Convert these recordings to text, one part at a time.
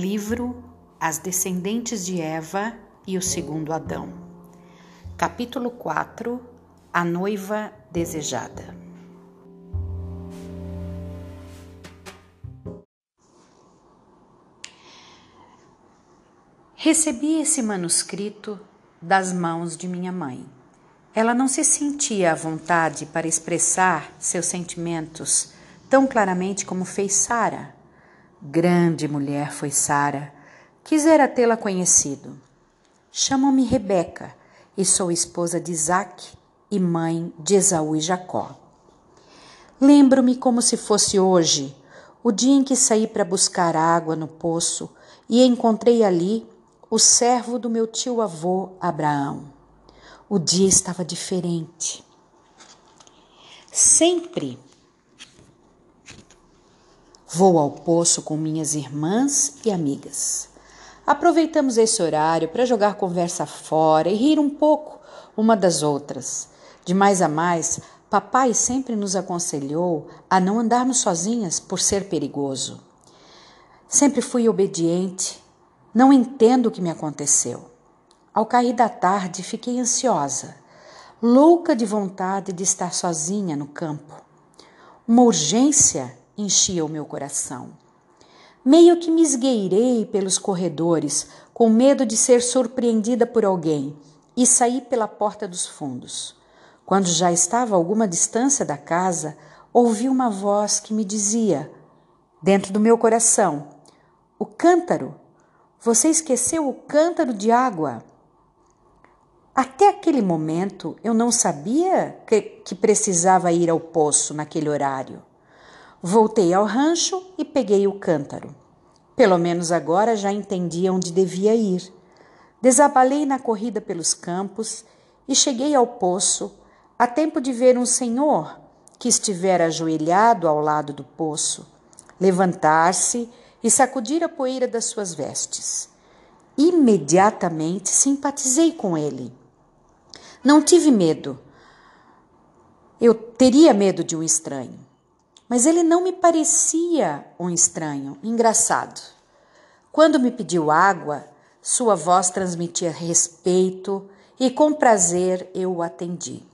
Livro As Descendentes de Eva e o Segundo Adão. Capítulo 4 A Noiva Desejada. Recebi esse manuscrito das mãos de minha mãe. Ela não se sentia à vontade para expressar seus sentimentos tão claramente como fez Sara Grande mulher foi Sara. Quisera tê-la conhecido. Chamo-me Rebeca e sou esposa de Isaac e mãe de Esaú e Jacó. Lembro-me como se fosse hoje, o dia em que saí para buscar água no poço e encontrei ali o servo do meu tio-avô Abraão. O dia estava diferente. Sempre Vou ao poço com minhas irmãs e amigas. Aproveitamos esse horário para jogar conversa fora e rir um pouco uma das outras. De mais a mais, papai sempre nos aconselhou a não andarmos sozinhas por ser perigoso. Sempre fui obediente, não entendo o que me aconteceu. Ao cair da tarde, fiquei ansiosa, louca de vontade de estar sozinha no campo. Uma urgência enchia o meu coração. Meio que me esgueirei pelos corredores, com medo de ser surpreendida por alguém, e saí pela porta dos fundos. Quando já estava a alguma distância da casa, ouvi uma voz que me dizia, dentro do meu coração: O cântaro! Você esqueceu o cântaro de água? Até aquele momento eu não sabia que, que precisava ir ao poço naquele horário. Voltei ao rancho e peguei o cântaro. Pelo menos agora já entendia onde devia ir. Desabalei na corrida pelos campos e cheguei ao poço a tempo de ver um senhor que estivera ajoelhado ao lado do poço, levantar-se e sacudir a poeira das suas vestes. Imediatamente simpatizei com ele. Não tive medo. Eu teria medo de um estranho mas ele não me parecia um estranho, engraçado. Quando me pediu água, sua voz transmitia respeito e com prazer eu o atendi.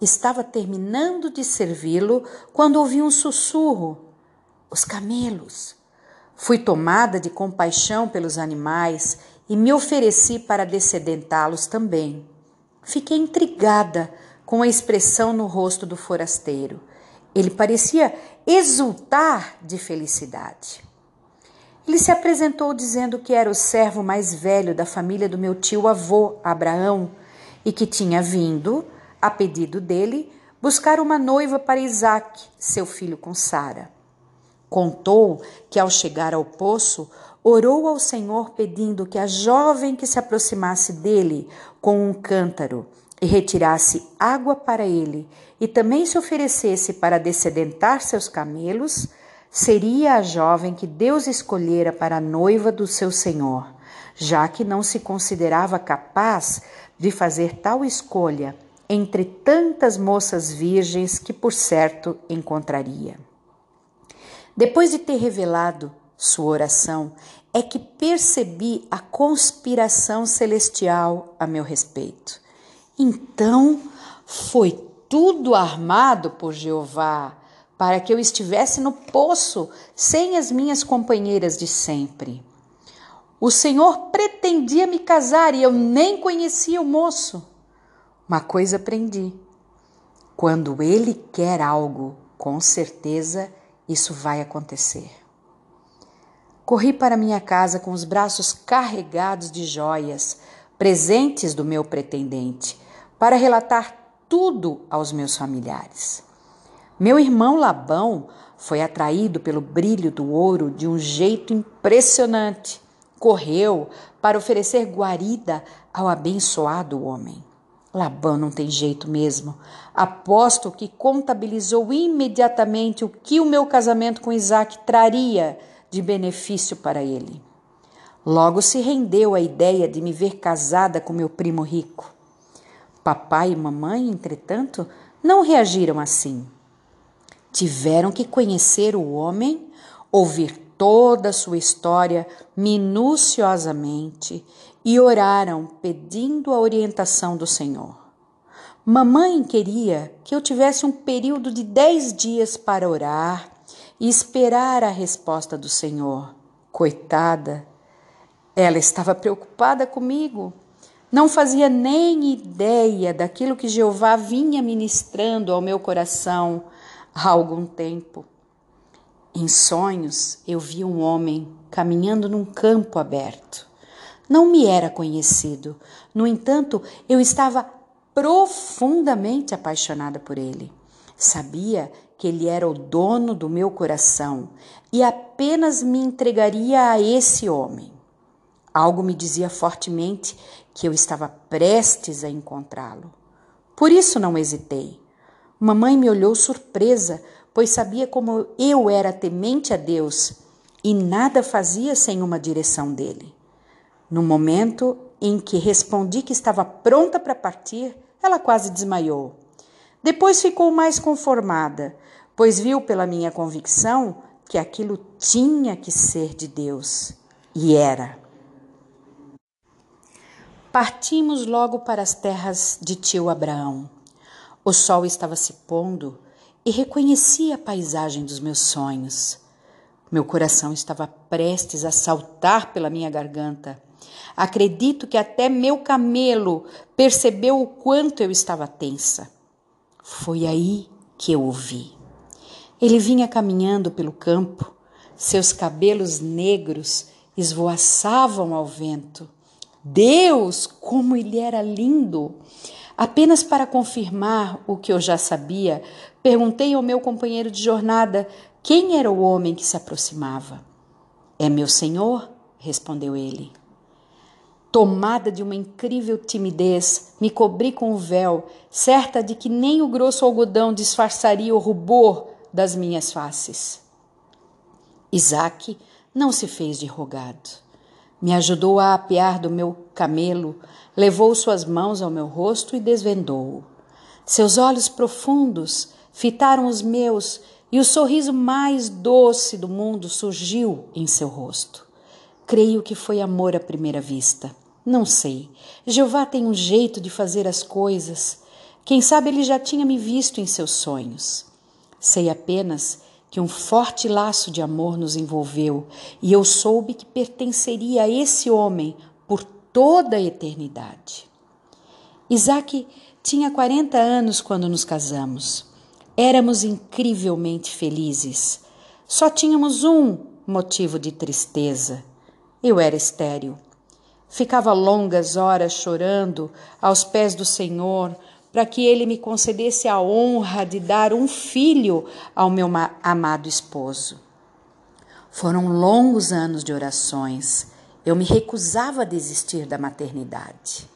Estava terminando de servi-lo quando ouvi um sussurro: os camelos. Fui tomada de compaixão pelos animais e me ofereci para descedentá-los também. Fiquei intrigada com a expressão no rosto do forasteiro. Ele parecia exultar de felicidade. Ele se apresentou dizendo que era o servo mais velho da família do meu tio-avô, Abraão, e que tinha vindo, a pedido dele, buscar uma noiva para Isaac, seu filho com Sara. Contou que, ao chegar ao poço, orou ao Senhor pedindo que a jovem que se aproximasse dele com um cântaro e retirasse água para ele, e também se oferecesse para descedentar seus camelos, seria a jovem que Deus escolhera para a noiva do seu Senhor, já que não se considerava capaz de fazer tal escolha entre tantas moças virgens que por certo encontraria. Depois de ter revelado sua oração, é que percebi a conspiração celestial a meu respeito. Então foi tudo armado por Jeová para que eu estivesse no poço sem as minhas companheiras de sempre. O Senhor pretendia me casar e eu nem conhecia o moço. Uma coisa aprendi: quando ele quer algo, com certeza isso vai acontecer. Corri para minha casa com os braços carregados de joias, presentes do meu pretendente para relatar tudo aos meus familiares. Meu irmão Labão foi atraído pelo brilho do ouro de um jeito impressionante. Correu para oferecer guarida ao abençoado homem. Labão não tem jeito mesmo. Aposto que contabilizou imediatamente o que o meu casamento com Isaac traria de benefício para ele. Logo se rendeu à ideia de me ver casada com meu primo rico. Papai e mamãe, entretanto, não reagiram assim. Tiveram que conhecer o homem, ouvir toda a sua história minuciosamente e oraram pedindo a orientação do Senhor. Mamãe queria que eu tivesse um período de dez dias para orar e esperar a resposta do Senhor. Coitada, ela estava preocupada comigo. Não fazia nem ideia daquilo que Jeová vinha ministrando ao meu coração há algum tempo. Em sonhos, eu vi um homem caminhando num campo aberto. Não me era conhecido, no entanto, eu estava profundamente apaixonada por ele. Sabia que ele era o dono do meu coração e apenas me entregaria a esse homem. Algo me dizia fortemente que eu estava prestes a encontrá-lo. Por isso não hesitei. Mamãe me olhou surpresa, pois sabia como eu era temente a Deus e nada fazia sem uma direção dele. No momento em que respondi que estava pronta para partir, ela quase desmaiou. Depois ficou mais conformada, pois viu pela minha convicção que aquilo tinha que ser de Deus. E era. Partimos logo para as terras de tio Abraão. O sol estava se pondo e reconheci a paisagem dos meus sonhos. Meu coração estava prestes a saltar pela minha garganta. Acredito que até meu camelo percebeu o quanto eu estava tensa. Foi aí que eu o vi. Ele vinha caminhando pelo campo, seus cabelos negros esvoaçavam ao vento. Deus, como ele era lindo! Apenas para confirmar o que eu já sabia, perguntei ao meu companheiro de jornada quem era o homem que se aproximava. É meu senhor, respondeu ele. Tomada de uma incrível timidez, me cobri com o véu, certa de que nem o grosso algodão disfarçaria o rubor das minhas faces. Isaac não se fez de rogado. Me ajudou a apear do meu camelo, levou suas mãos ao meu rosto e desvendou-o. Seus olhos profundos fitaram os meus e o sorriso mais doce do mundo surgiu em seu rosto. Creio que foi amor à primeira vista. Não sei. Jeová tem um jeito de fazer as coisas. Quem sabe ele já tinha me visto em seus sonhos. Sei apenas que um forte laço de amor nos envolveu e eu soube que pertenceria a esse homem por toda a eternidade. Isaac tinha 40 anos quando nos casamos. Éramos incrivelmente felizes. Só tínhamos um motivo de tristeza. Eu era estéril. Ficava longas horas chorando aos pés do Senhor para que ele me concedesse a honra de dar um filho ao meu amado esposo. Foram longos anos de orações. Eu me recusava a desistir da maternidade.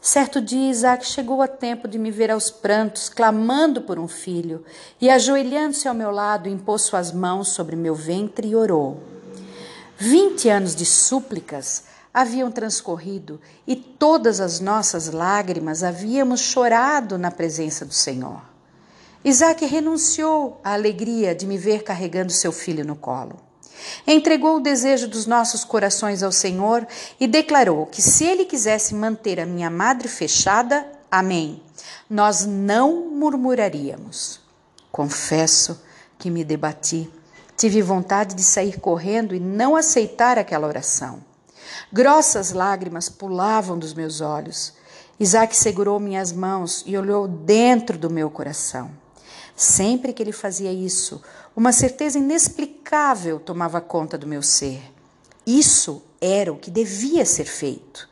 Certo dia, Isaac chegou a tempo de me ver aos prantos, clamando por um filho, e ajoelhando-se ao meu lado, impôs suas mãos sobre meu ventre e orou. Vinte anos de súplicas haviam transcorrido e todas as nossas lágrimas havíamos chorado na presença do Senhor. Isaac renunciou à alegria de me ver carregando seu filho no colo. Entregou o desejo dos nossos corações ao Senhor e declarou que se ele quisesse manter a minha madre fechada, amém, nós não murmuraríamos. Confesso que me debati Tive vontade de sair correndo e não aceitar aquela oração. Grossas lágrimas pulavam dos meus olhos. Isaac segurou minhas mãos e olhou dentro do meu coração. Sempre que ele fazia isso, uma certeza inexplicável tomava conta do meu ser. Isso era o que devia ser feito.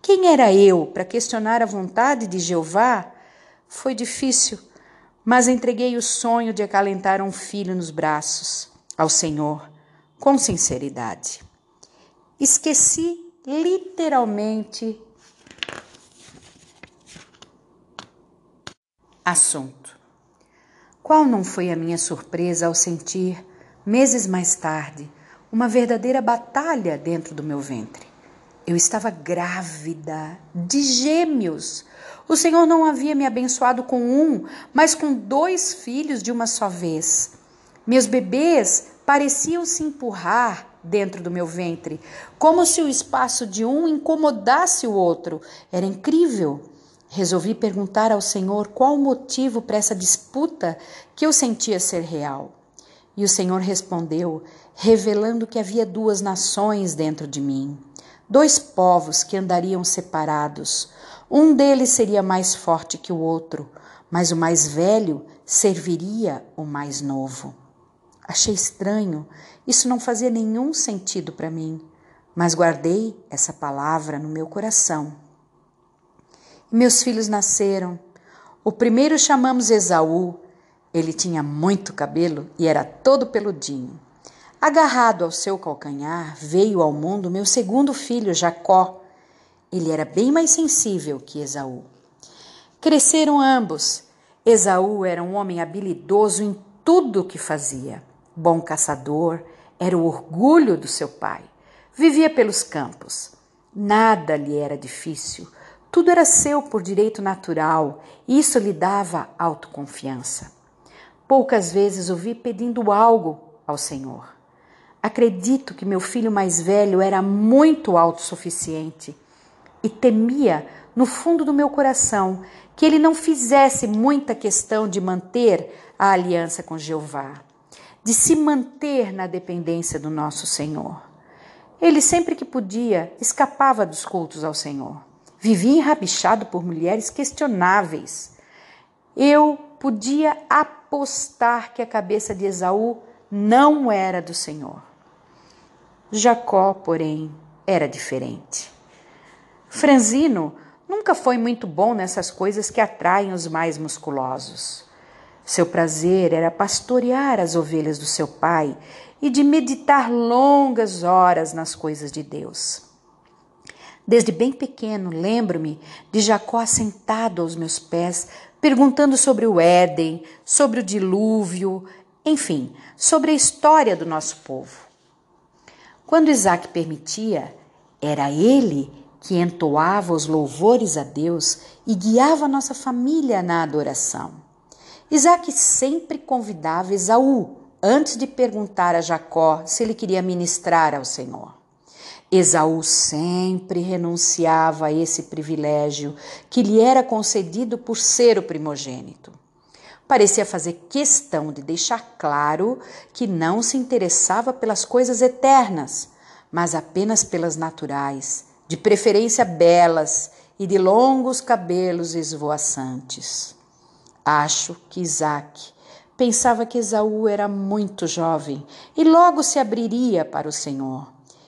Quem era eu para questionar a vontade de Jeová? Foi difícil, mas entreguei o sonho de acalentar um filho nos braços ao Senhor com sinceridade. Esqueci literalmente assunto. Qual não foi a minha surpresa ao sentir, meses mais tarde, uma verdadeira batalha dentro do meu ventre? Eu estava grávida de gêmeos. O Senhor não havia me abençoado com um, mas com dois filhos de uma só vez. Meus bebês pareciam se empurrar dentro do meu ventre, como se o espaço de um incomodasse o outro. Era incrível. Resolvi perguntar ao Senhor qual o motivo para essa disputa que eu sentia ser real. E o Senhor respondeu, revelando que havia duas nações dentro de mim, dois povos que andariam separados. Um deles seria mais forte que o outro, mas o mais velho serviria o mais novo. Achei estranho, isso não fazia nenhum sentido para mim, mas guardei essa palavra no meu coração. E meus filhos nasceram. O primeiro chamamos Esaú, ele tinha muito cabelo e era todo peludinho. Agarrado ao seu calcanhar, veio ao mundo meu segundo filho, Jacó. Ele era bem mais sensível que Esaú. Cresceram ambos. Esaú era um homem habilidoso em tudo o que fazia. Bom caçador, era o orgulho do seu pai. Vivia pelos campos. Nada lhe era difícil. Tudo era seu por direito natural. Isso lhe dava autoconfiança. Poucas vezes o vi pedindo algo ao Senhor. Acredito que meu filho mais velho era muito autossuficiente e temia, no fundo do meu coração, que ele não fizesse muita questão de manter a aliança com Jeová, de se manter na dependência do nosso Senhor. Ele sempre que podia escapava dos cultos ao Senhor. Vivia enrabixado por mulheres questionáveis. Eu podia apostar que a cabeça de Esaú não era do Senhor. Jacó, porém, era diferente. Franzino nunca foi muito bom nessas coisas que atraem os mais musculosos. Seu prazer era pastorear as ovelhas do seu pai e de meditar longas horas nas coisas de Deus. Desde bem pequeno, lembro-me de Jacó sentado aos meus pés, perguntando sobre o Éden, sobre o dilúvio, enfim, sobre a história do nosso povo. Quando Isaac permitia, era ele que entoava os louvores a Deus e guiava nossa família na adoração. Isaac sempre convidava Esaú antes de perguntar a Jacó se ele queria ministrar ao Senhor. Esaú sempre renunciava a esse privilégio que lhe era concedido por ser o primogênito. Parecia fazer questão de deixar claro que não se interessava pelas coisas eternas, mas apenas pelas naturais, de preferência belas e de longos cabelos esvoaçantes. Acho que Isaac pensava que Esaú era muito jovem e logo se abriria para o Senhor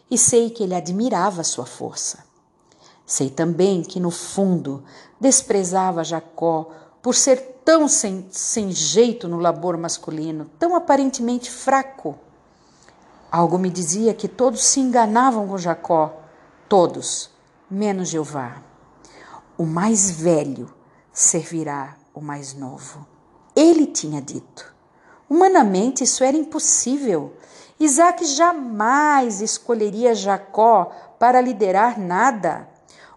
e sei que ele admirava sua força. Sei também que, no fundo, desprezava Jacó por ser tão sem, sem jeito no labor masculino, tão aparentemente fraco. Algo me dizia que todos se enganavam com Jacó, todos, menos Jeová. O mais velho servirá o mais novo. Ele tinha dito. Humanamente isso era impossível. Isaac jamais escolheria Jacó para liderar nada.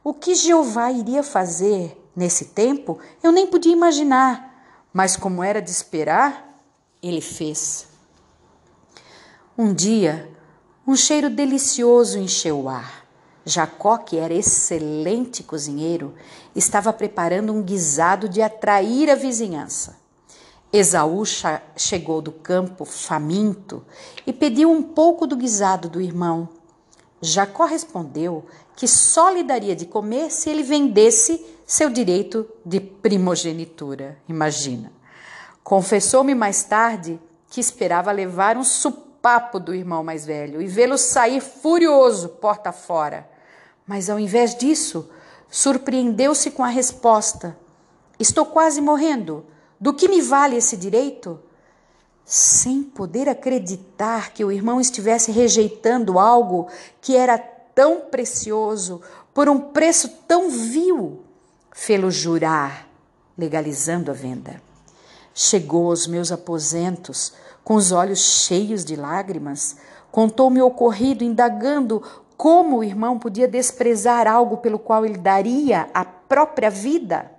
O que Jeová iria fazer nesse tempo, eu nem podia imaginar, mas como era de esperar, ele fez. Um dia, um cheiro delicioso encheu o ar. Jacó, que era excelente cozinheiro, estava preparando um guisado de atrair a vizinhança. Esaú chegou do campo faminto e pediu um pouco do guisado do irmão. Jacó respondeu que só lhe daria de comer se ele vendesse seu direito de primogenitura. Imagina. Confessou-me mais tarde que esperava levar um supapo do irmão mais velho e vê-lo sair furioso porta fora. Mas ao invés disso, surpreendeu-se com a resposta: Estou quase morrendo. Do que me vale esse direito? Sem poder acreditar que o irmão estivesse rejeitando algo que era tão precioso por um preço tão vil, fê-lo jurar, legalizando a venda. Chegou aos meus aposentos com os olhos cheios de lágrimas, contou-me o ocorrido, indagando como o irmão podia desprezar algo pelo qual ele daria a própria vida.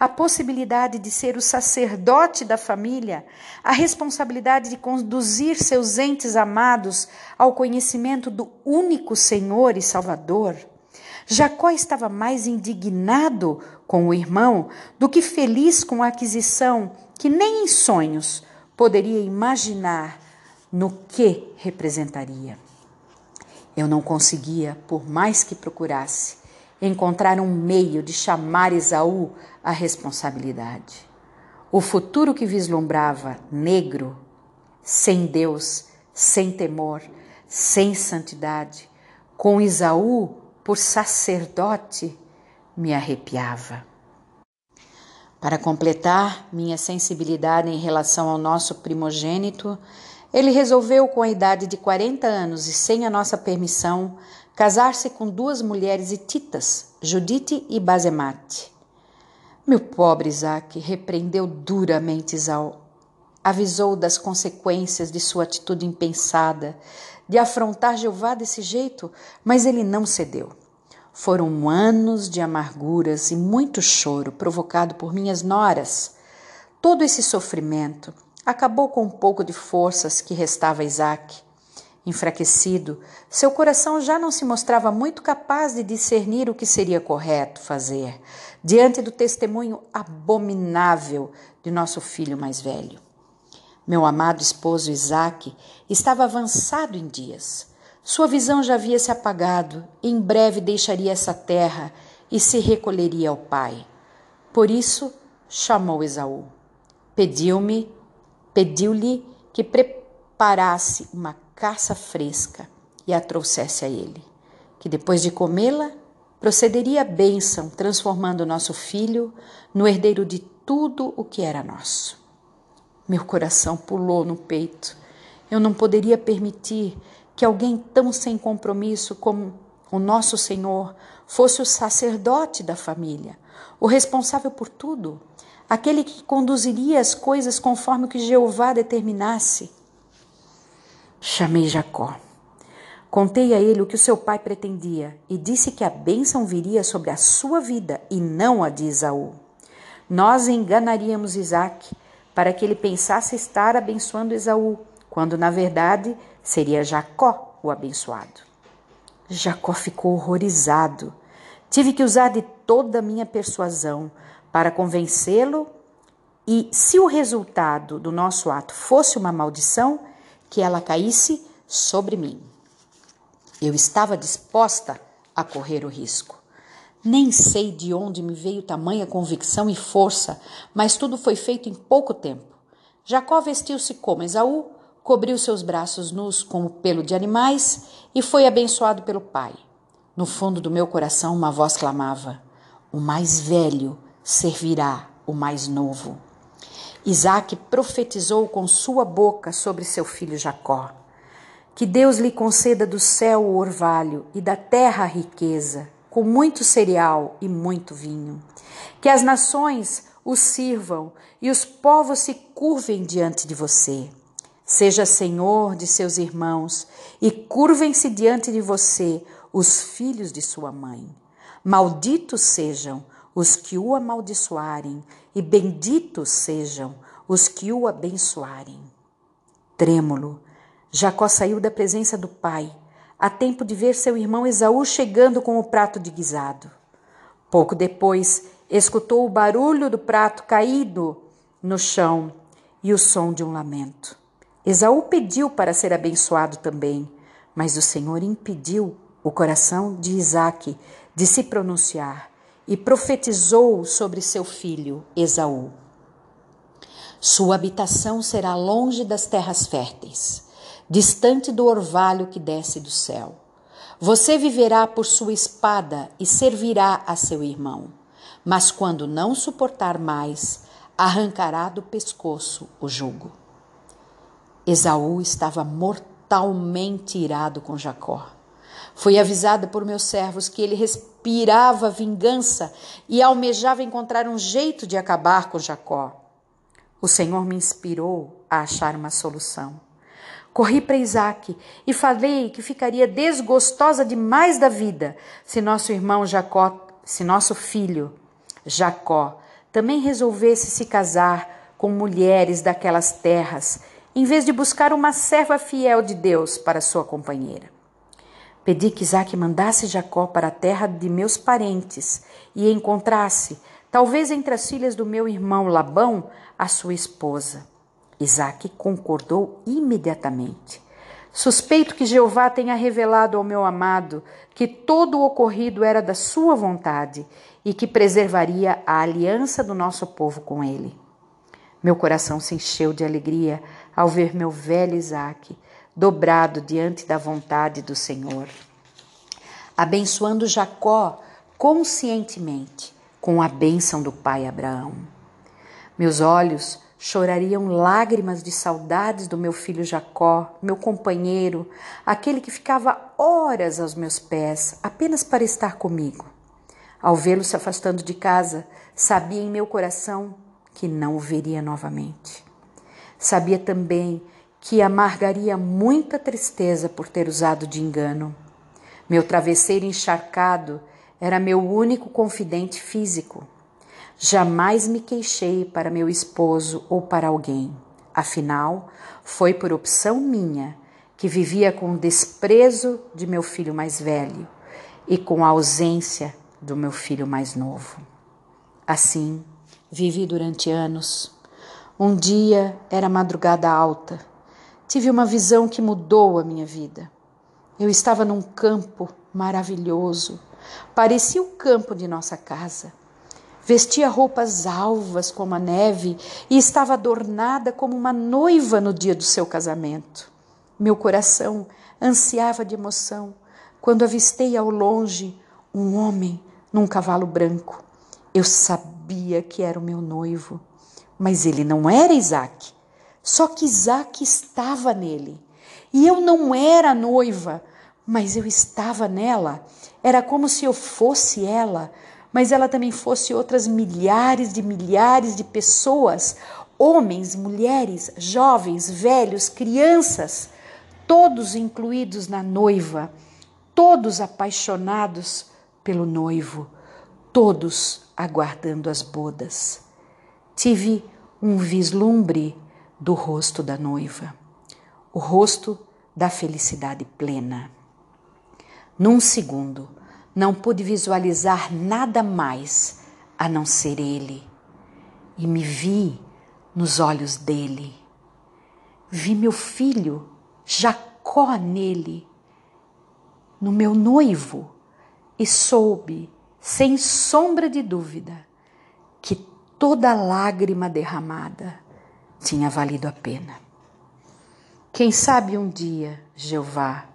a possibilidade de ser o sacerdote da família, a responsabilidade de conduzir seus entes amados ao conhecimento do único Senhor e Salvador. Jacó estava mais indignado com o irmão do que feliz com a aquisição que nem em sonhos poderia imaginar no que representaria. Eu não conseguia, por mais que procurasse, encontrar um meio de chamar Esaú à responsabilidade. O futuro que vislumbrava, negro, sem Deus, sem temor, sem santidade, com Esaú por sacerdote, me arrepiava. Para completar minha sensibilidade em relação ao nosso primogênito, ele resolveu, com a idade de 40 anos e sem a nossa permissão, casar-se com duas mulheres hititas, Judite e Basemate. Meu pobre Isaac repreendeu duramente Isaú, avisou das consequências de sua atitude impensada, de afrontar Jeová desse jeito, mas ele não cedeu. Foram anos de amarguras e muito choro provocado por minhas noras. Todo esse sofrimento, acabou com um pouco de forças que restava a Isaac. Enfraquecido, seu coração já não se mostrava muito capaz de discernir o que seria correto fazer diante do testemunho abominável de nosso filho mais velho. Meu amado esposo Isaac estava avançado em dias. Sua visão já havia se apagado, e em breve deixaria essa terra e se recolheria ao pai. Por isso, chamou Esaú. Pediu-me Pediu-lhe que preparasse uma caça fresca e a trouxesse a ele, que depois de comê-la, procederia a bênção, transformando nosso filho no herdeiro de tudo o que era nosso. Meu coração pulou no peito. Eu não poderia permitir que alguém tão sem compromisso como o nosso Senhor fosse o sacerdote da família, o responsável por tudo, aquele que conduziria as coisas conforme o que Jeová determinasse. Chamei Jacó. Contei a ele o que o seu pai pretendia e disse que a bênção viria sobre a sua vida e não a de Isaú. Nós enganaríamos Isaac para que ele pensasse estar abençoando Esaú, quando na verdade seria Jacó o abençoado. Jacó ficou horrorizado. Tive que usar de toda a minha persuasão para convencê-lo e, se o resultado do nosso ato fosse uma maldição, que ela caísse sobre mim. Eu estava disposta a correr o risco. Nem sei de onde me veio tamanha convicção e força, mas tudo foi feito em pouco tempo. Jacó vestiu-se como Esaú, cobriu seus braços nus com o pelo de animais e foi abençoado pelo pai. No fundo do meu coração, uma voz clamava: O mais velho servirá o mais novo. Isaac profetizou com sua boca sobre seu filho Jacó. Que Deus lhe conceda do céu o orvalho e da terra a riqueza, com muito cereal e muito vinho. Que as nações o sirvam e os povos se curvem diante de você. Seja senhor de seus irmãos e curvem-se diante de você os filhos de sua mãe. Malditos sejam os que o amaldiçoarem, e benditos sejam os que o abençoarem. Trêmulo, Jacó saiu da presença do pai, a tempo de ver seu irmão Esaú chegando com o prato de guisado. Pouco depois, escutou o barulho do prato caído no chão e o som de um lamento. Esaú pediu para ser abençoado também, mas o Senhor impediu o coração de Isaque de se pronunciar e profetizou sobre seu filho Esaú. Sua habitação será longe das terras férteis, distante do orvalho que desce do céu. Você viverá por sua espada e servirá a seu irmão, mas quando não suportar mais, arrancará do pescoço o jugo. Esaú estava mortalmente irado com Jacó. Fui avisada por meus servos que ele respirava vingança e almejava encontrar um jeito de acabar com Jacó. O Senhor me inspirou a achar uma solução. Corri para Isaac e falei que ficaria desgostosa demais da vida se nosso irmão Jacó, se nosso filho Jacó também resolvesse se casar com mulheres daquelas terras, em vez de buscar uma serva fiel de Deus para sua companheira. Pedi que Isaac mandasse Jacó para a terra de meus parentes e encontrasse, talvez entre as filhas do meu irmão Labão, a sua esposa. Isaac concordou imediatamente. Suspeito que Jeová tenha revelado ao meu amado que todo o ocorrido era da sua vontade e que preservaria a aliança do nosso povo com ele. Meu coração se encheu de alegria ao ver meu velho Isaac dobrado diante da vontade do Senhor. Abençoando Jacó conscientemente com a bênção do pai Abraão. Meus olhos chorariam lágrimas de saudades do meu filho Jacó, meu companheiro, aquele que ficava horas aos meus pés apenas para estar comigo. Ao vê-lo se afastando de casa, sabia em meu coração que não o veria novamente. Sabia também que amargaria muita tristeza por ter usado de engano. Meu travesseiro encharcado era meu único confidente físico. Jamais me queixei para meu esposo ou para alguém. Afinal, foi por opção minha que vivia com o desprezo de meu filho mais velho e com a ausência do meu filho mais novo. Assim, vivi durante anos. Um dia era madrugada alta tive uma visão que mudou a minha vida. Eu estava num campo maravilhoso, parecia o campo de nossa casa. Vestia roupas alvas como a neve e estava adornada como uma noiva no dia do seu casamento. Meu coração ansiava de emoção quando avistei ao longe um homem num cavalo branco. Eu sabia que era o meu noivo, mas ele não era Isaac. Só que Isaac estava nele. E eu não era noiva, mas eu estava nela. Era como se eu fosse ela, mas ela também fosse outras milhares de milhares de pessoas, homens, mulheres, jovens, velhos, crianças, todos incluídos na noiva, todos apaixonados pelo noivo, todos aguardando as bodas. Tive um vislumbre do rosto da noiva, o rosto da felicidade plena. Num segundo, não pude visualizar nada mais a não ser ele, e me vi nos olhos dele. Vi meu filho, Jacó, nele, no meu noivo, e soube, sem sombra de dúvida, que toda lágrima derramada tinha valido a pena. Quem sabe um dia, Jeová,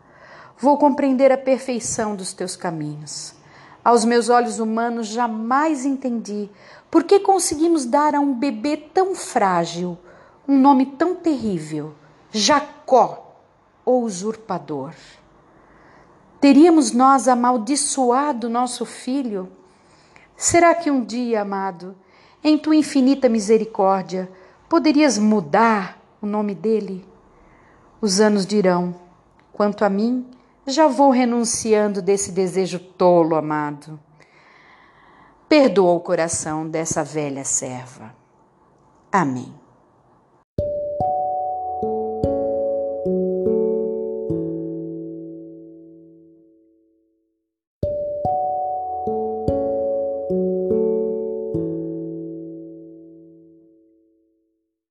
vou compreender a perfeição dos teus caminhos. Aos meus olhos humanos jamais entendi por que conseguimos dar a um bebê tão frágil um nome tão terrível, Jacó, ou usurpador. Teríamos nós amaldiçoado nosso filho? Será que um dia, amado, em tua infinita misericórdia, Poderias mudar o nome dele? Os anos dirão: quanto a mim, já vou renunciando desse desejo tolo, amado. Perdoa o coração dessa velha serva. Amém.